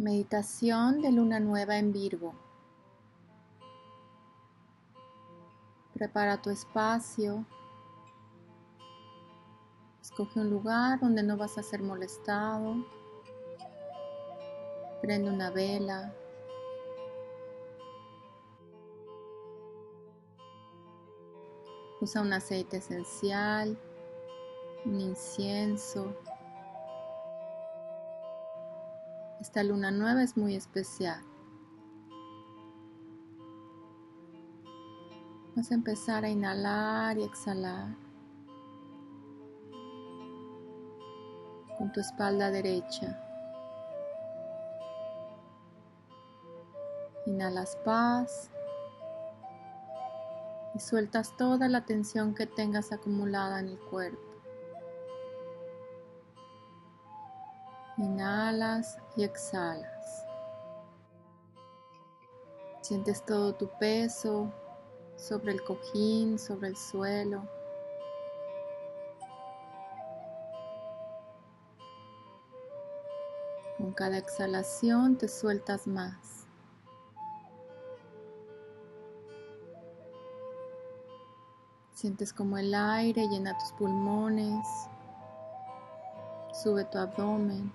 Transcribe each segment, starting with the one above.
Meditación de luna nueva en Virgo. Prepara tu espacio. Escoge un lugar donde no vas a ser molestado. Prende una vela. Usa un aceite esencial, un incienso. Esta luna nueva es muy especial. Vas a empezar a inhalar y exhalar con tu espalda derecha. Inhalas paz y sueltas toda la tensión que tengas acumulada en el cuerpo. Inhalas y exhalas. Sientes todo tu peso sobre el cojín, sobre el suelo. Con cada exhalación te sueltas más. Sientes como el aire llena tus pulmones, sube tu abdomen.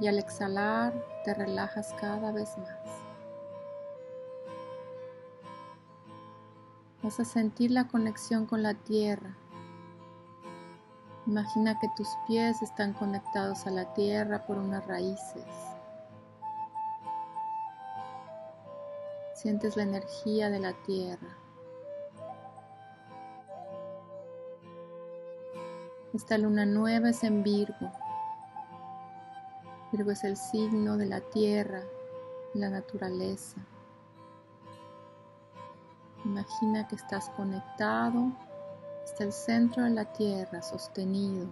Y al exhalar te relajas cada vez más. Vas a sentir la conexión con la tierra. Imagina que tus pies están conectados a la tierra por unas raíces. Sientes la energía de la tierra. Esta luna nueva es en Virgo. Virgo es el signo de la tierra, la naturaleza. Imagina que estás conectado hasta el centro de la tierra, sostenido.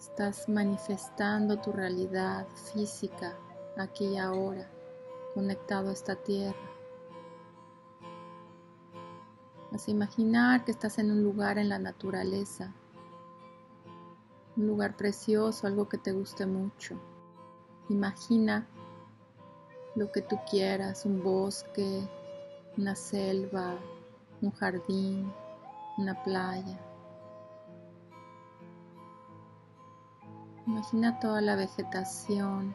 Estás manifestando tu realidad física aquí y ahora, conectado a esta tierra. Vas a imaginar que estás en un lugar en la naturaleza un lugar precioso, algo que te guste mucho. Imagina lo que tú quieras, un bosque, una selva, un jardín, una playa. Imagina toda la vegetación.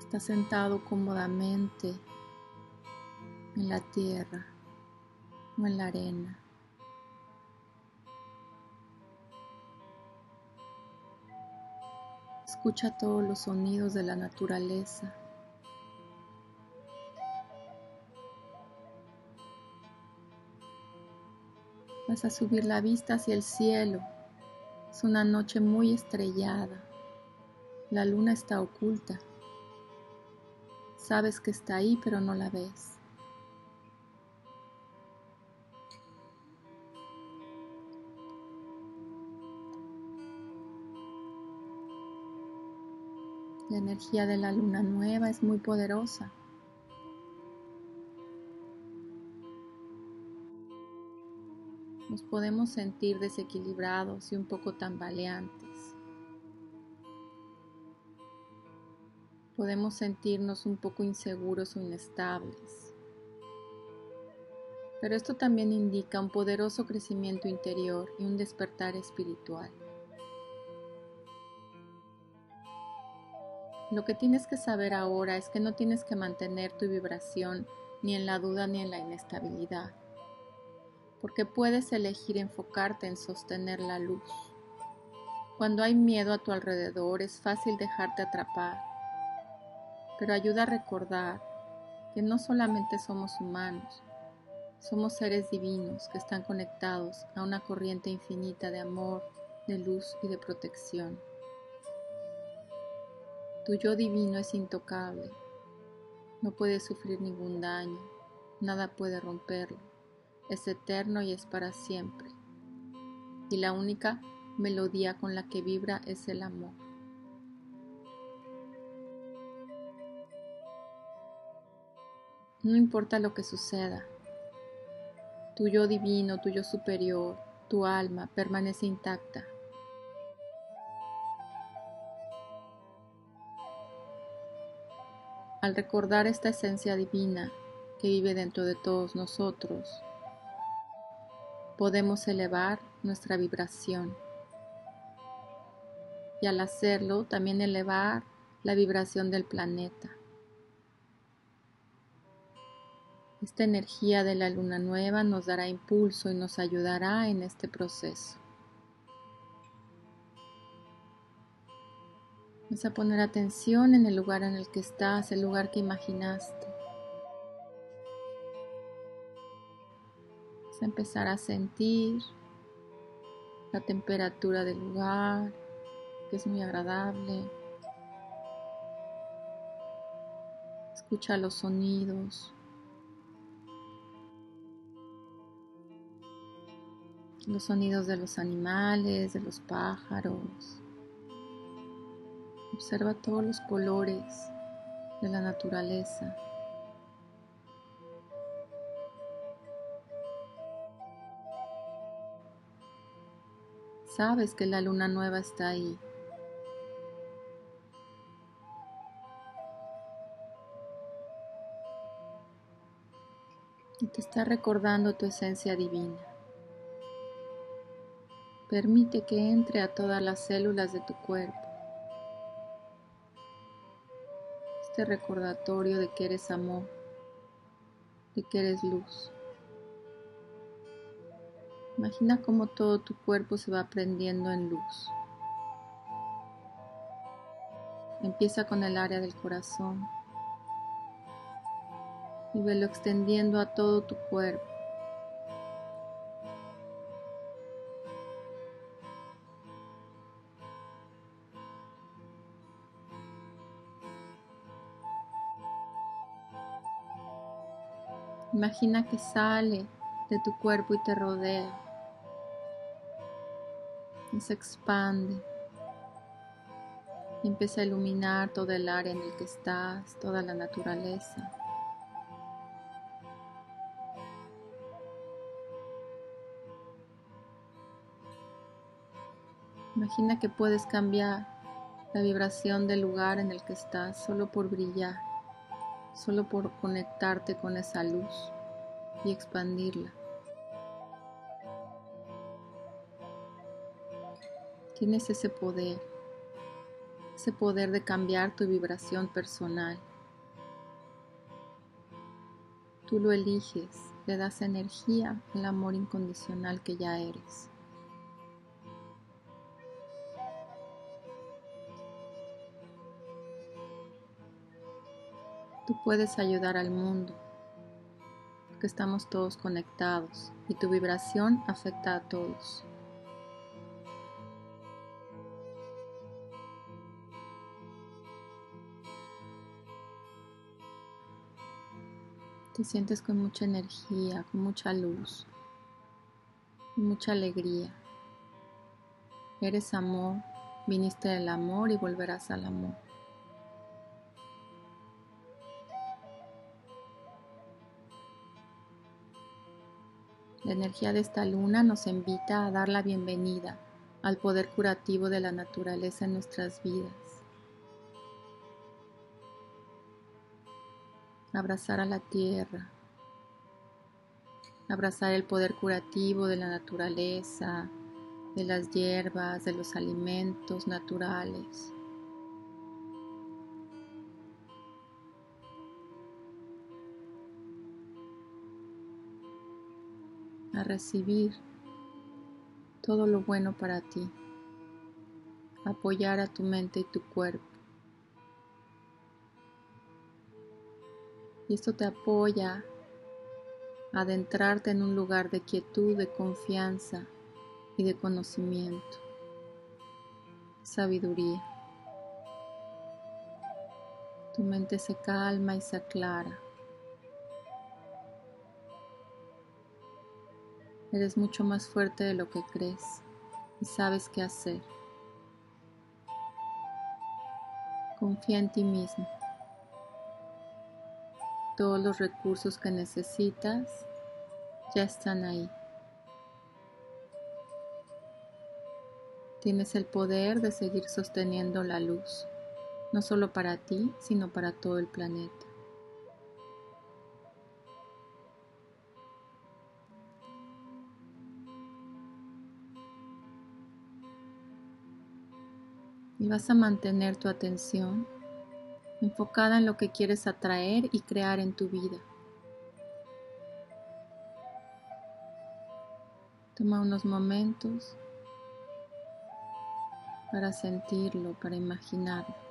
Estás sentado cómodamente en la tierra o en la arena. Escucha todos los sonidos de la naturaleza. Vas a subir la vista hacia el cielo. Es una noche muy estrellada. La luna está oculta. Sabes que está ahí, pero no la ves. La energía de la luna nueva es muy poderosa. Nos podemos sentir desequilibrados y un poco tambaleantes. Podemos sentirnos un poco inseguros o inestables. Pero esto también indica un poderoso crecimiento interior y un despertar espiritual. Lo que tienes que saber ahora es que no tienes que mantener tu vibración ni en la duda ni en la inestabilidad, porque puedes elegir enfocarte en sostener la luz. Cuando hay miedo a tu alrededor es fácil dejarte atrapar, pero ayuda a recordar que no solamente somos humanos, somos seres divinos que están conectados a una corriente infinita de amor, de luz y de protección. Tu yo divino es intocable, no puede sufrir ningún daño, nada puede romperlo, es eterno y es para siempre. Y la única melodía con la que vibra es el amor. No importa lo que suceda, tu yo divino, tu yo superior, tu alma permanece intacta. Al recordar esta esencia divina que vive dentro de todos nosotros, podemos elevar nuestra vibración y al hacerlo también elevar la vibración del planeta. Esta energía de la luna nueva nos dará impulso y nos ayudará en este proceso. Vamos a poner atención en el lugar en el que estás, el lugar que imaginaste. Vas a empezar a sentir la temperatura del lugar, que es muy agradable. Escucha los sonidos. los sonidos de los animales, de los pájaros. Observa todos los colores de la naturaleza. Sabes que la luna nueva está ahí. Y te está recordando tu esencia divina. Permite que entre a todas las células de tu cuerpo. Este recordatorio de que eres amor, de que eres luz. Imagina cómo todo tu cuerpo se va prendiendo en luz. Empieza con el área del corazón y velo extendiendo a todo tu cuerpo. Imagina que sale de tu cuerpo y te rodea. Y se expande. Y empieza a iluminar todo el área en el que estás, toda la naturaleza. Imagina que puedes cambiar la vibración del lugar en el que estás solo por brillar solo por conectarte con esa luz y expandirla. Tienes ese poder, ese poder de cambiar tu vibración personal. Tú lo eliges, le das energía al amor incondicional que ya eres. Tú puedes ayudar al mundo, porque estamos todos conectados y tu vibración afecta a todos. Te sientes con mucha energía, con mucha luz, mucha alegría. Eres amor, viniste del amor y volverás al amor. La energía de esta luna nos invita a dar la bienvenida al poder curativo de la naturaleza en nuestras vidas. Abrazar a la tierra, abrazar el poder curativo de la naturaleza, de las hierbas, de los alimentos naturales. A recibir todo lo bueno para ti, apoyar a tu mente y tu cuerpo. Y esto te apoya a adentrarte en un lugar de quietud, de confianza y de conocimiento, sabiduría. Tu mente se calma y se aclara. Eres mucho más fuerte de lo que crees y sabes qué hacer. Confía en ti mismo. Todos los recursos que necesitas ya están ahí. Tienes el poder de seguir sosteniendo la luz, no solo para ti, sino para todo el planeta. Y vas a mantener tu atención enfocada en lo que quieres atraer y crear en tu vida. Toma unos momentos para sentirlo, para imaginarlo.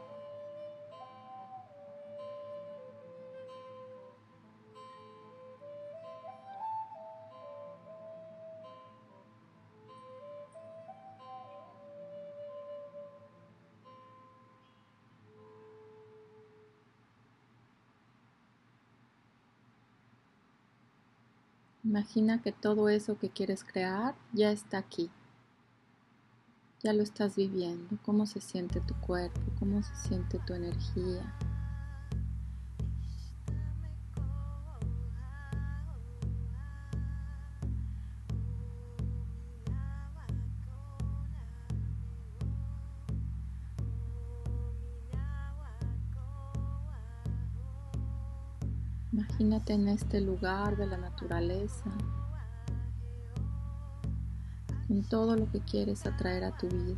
Imagina que todo eso que quieres crear ya está aquí. Ya lo estás viviendo. Cómo se siente tu cuerpo, cómo se siente tu energía. Imagínate en este lugar de la naturaleza, con todo lo que quieres atraer a tu vida,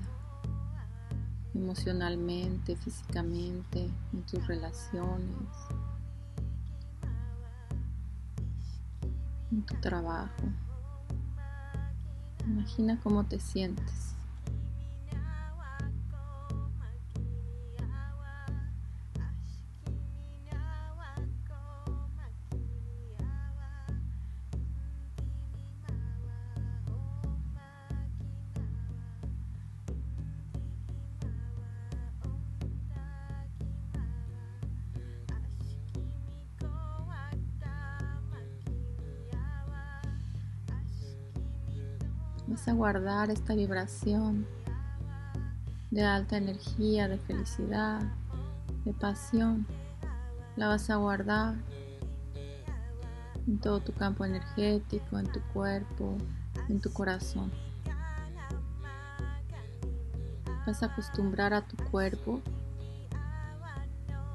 emocionalmente, físicamente, en tus relaciones, en tu trabajo. Imagina cómo te sientes. Vas a guardar esta vibración de alta energía, de felicidad, de pasión. La vas a guardar en todo tu campo energético, en tu cuerpo, en tu corazón. Vas a acostumbrar a tu cuerpo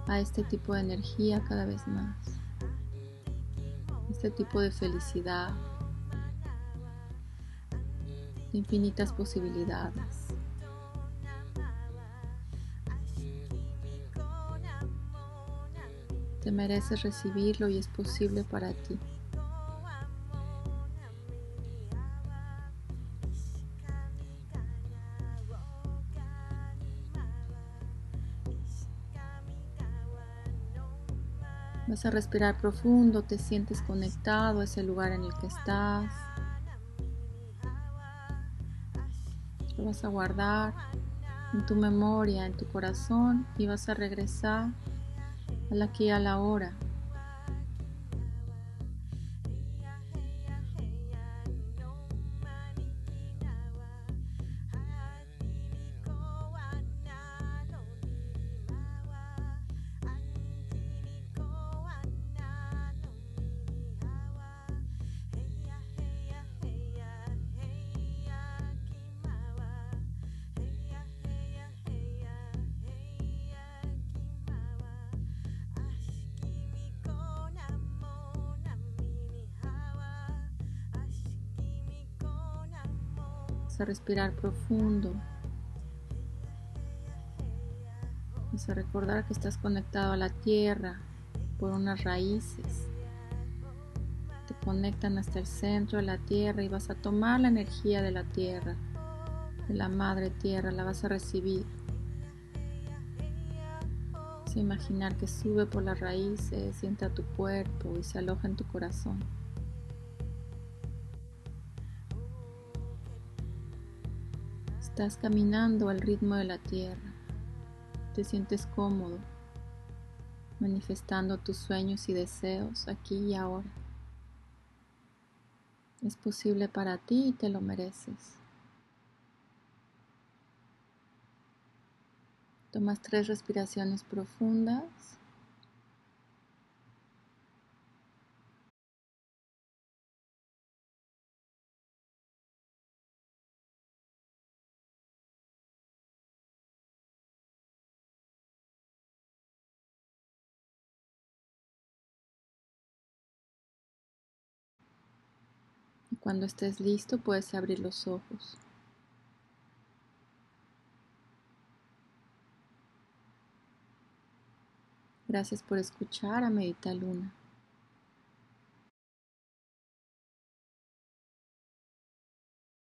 a este tipo de energía cada vez más. Este tipo de felicidad, infinitas posibilidades. Te mereces recibirlo y es posible para ti. Vas a respirar profundo, te sientes conectado a ese lugar en el que estás. Vas a guardar en tu memoria, en tu corazón y vas a regresar a la aquí a la hora. Respirar profundo. Vas a recordar que estás conectado a la tierra por unas raíces. Te conectan hasta el centro de la tierra y vas a tomar la energía de la tierra, de la madre tierra, la vas a recibir. Vas a imaginar que sube por las raíces, entra a tu cuerpo y se aloja en tu corazón. Estás caminando al ritmo de la tierra. Te sientes cómodo, manifestando tus sueños y deseos aquí y ahora. Es posible para ti y te lo mereces. Tomas tres respiraciones profundas. Cuando estés listo puedes abrir los ojos. Gracias por escuchar a Medita Luna.